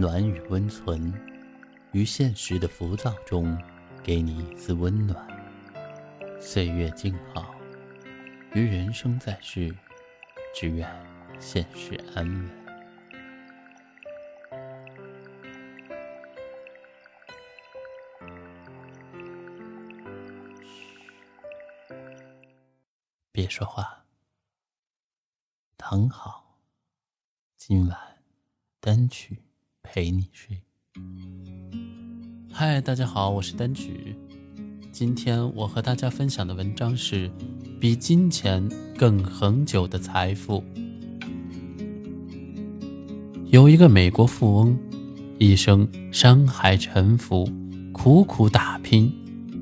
暖与温存，于现实的浮躁中，给你一丝温暖。岁月静好，于人生在世，只愿现实安稳。别说话，躺好。今晚单曲陪你睡。嗨，大家好，我是单曲。今天我和大家分享的文章是：比金钱更恒久的财富。有一个美国富翁，一生山海沉浮，苦苦打拼，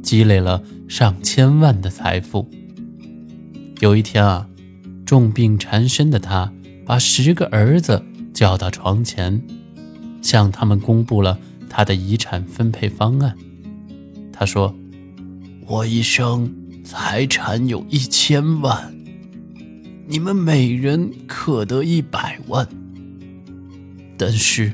积累了上千万的财富。有一天啊，重病缠身的他，把十个儿子叫到床前，向他们公布了他的遗产分配方案。他说：“我一生财产有一千万，你们每人可得一百万。但是，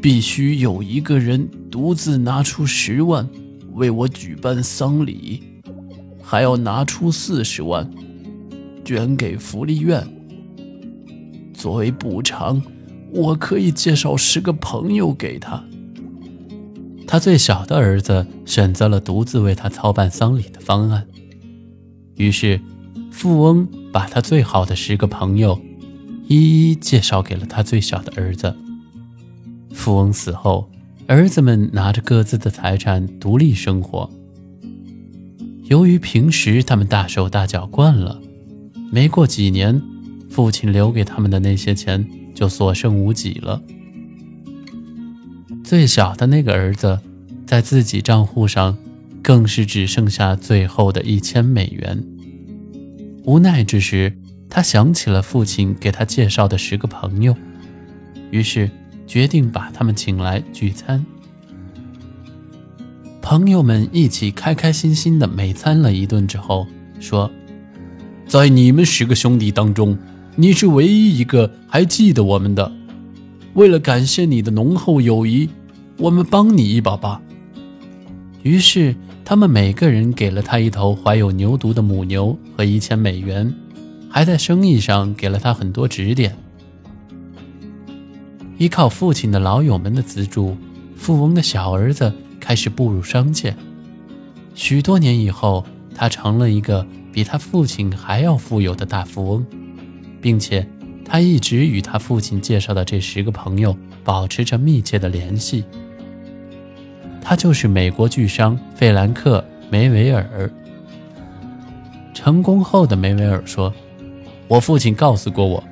必须有一个人独自拿出十万为我举办丧礼，还要拿出四十万。”捐给福利院。作为补偿，我可以介绍十个朋友给他。他最小的儿子选择了独自为他操办丧礼的方案。于是，富翁把他最好的十个朋友一一介绍给了他最小的儿子。富翁死后，儿子们拿着各自的财产独立生活。由于平时他们大手大脚惯了。没过几年，父亲留给他们的那些钱就所剩无几了。最小的那个儿子，在自己账户上，更是只剩下最后的一千美元。无奈之时，他想起了父亲给他介绍的十个朋友，于是决定把他们请来聚餐。朋友们一起开开心心的美餐了一顿之后，说。在你们十个兄弟当中，你是唯一一个还记得我们的。为了感谢你的浓厚友谊，我们帮你一把吧。于是，他们每个人给了他一头怀有牛犊的母牛和一千美元，还在生意上给了他很多指点。依靠父亲的老友们的资助，富翁的小儿子开始步入商界。许多年以后，他成了一个。比他父亲还要富有的大富翁，并且他一直与他父亲介绍的这十个朋友保持着密切的联系。他就是美国巨商费兰克·梅维尔。成功后的梅维尔说：“我父亲告诉过我，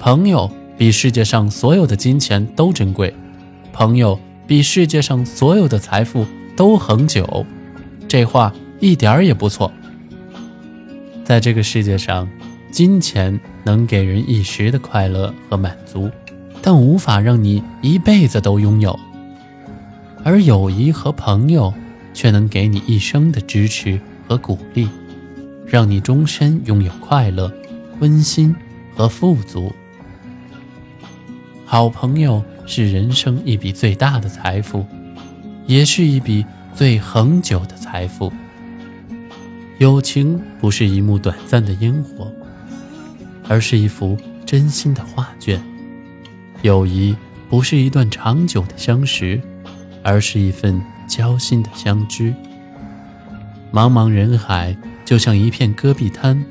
朋友比世界上所有的金钱都珍贵，朋友比世界上所有的财富都恒久。这话一点儿也不错。”在这个世界上，金钱能给人一时的快乐和满足，但无法让你一辈子都拥有。而友谊和朋友却能给你一生的支持和鼓励，让你终身拥有快乐、温馨和富足。好朋友是人生一笔最大的财富，也是一笔最恒久的财富。友情不是一幕短暂的烟火，而是一幅真心的画卷；友谊不是一段长久的相识，而是一份交心的相知。茫茫人海就像一片戈壁滩，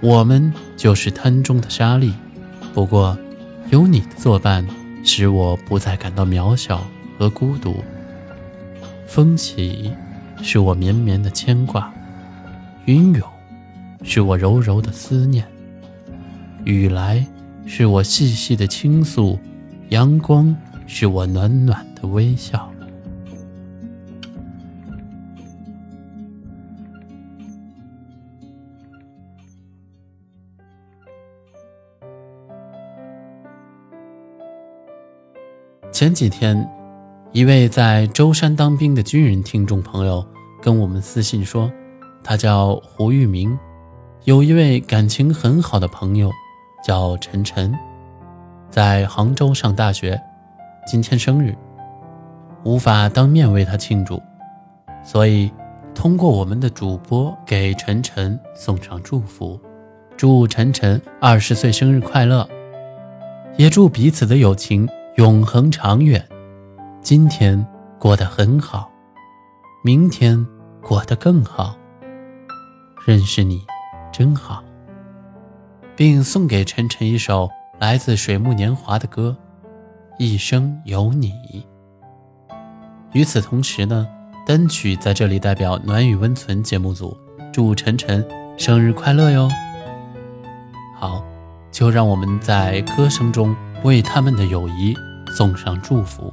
我们就是滩中的沙粒。不过，有你的作伴，使我不再感到渺小和孤独。风起，是我绵绵的牵挂。云涌，是我柔柔的思念；雨来，是我细细的倾诉；阳光，是我暖暖的微笑。前几天，一位在舟山当兵的军人听众朋友跟我们私信说。他叫胡玉明，有一位感情很好的朋友，叫陈晨，在杭州上大学。今天生日，无法当面为他庆祝，所以通过我们的主播给晨晨送上祝福，祝晨晨二十岁生日快乐，也祝彼此的友情永恒长远。今天过得很好，明天过得更好。认识你真好，并送给晨晨一首来自水木年华的歌。一生有你。与此同时呢，单曲在这里代表暖与温存节目组，祝晨晨生日快乐哟！好，就让我们在歌声中为他们的友谊送上祝福。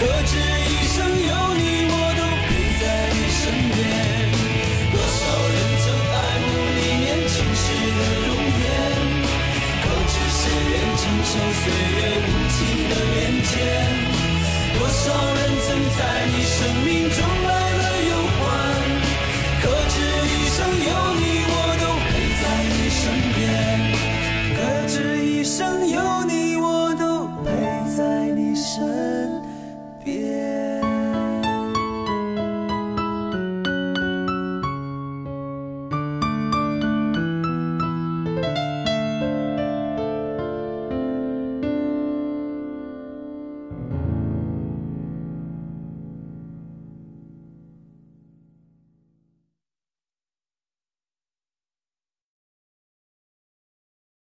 可知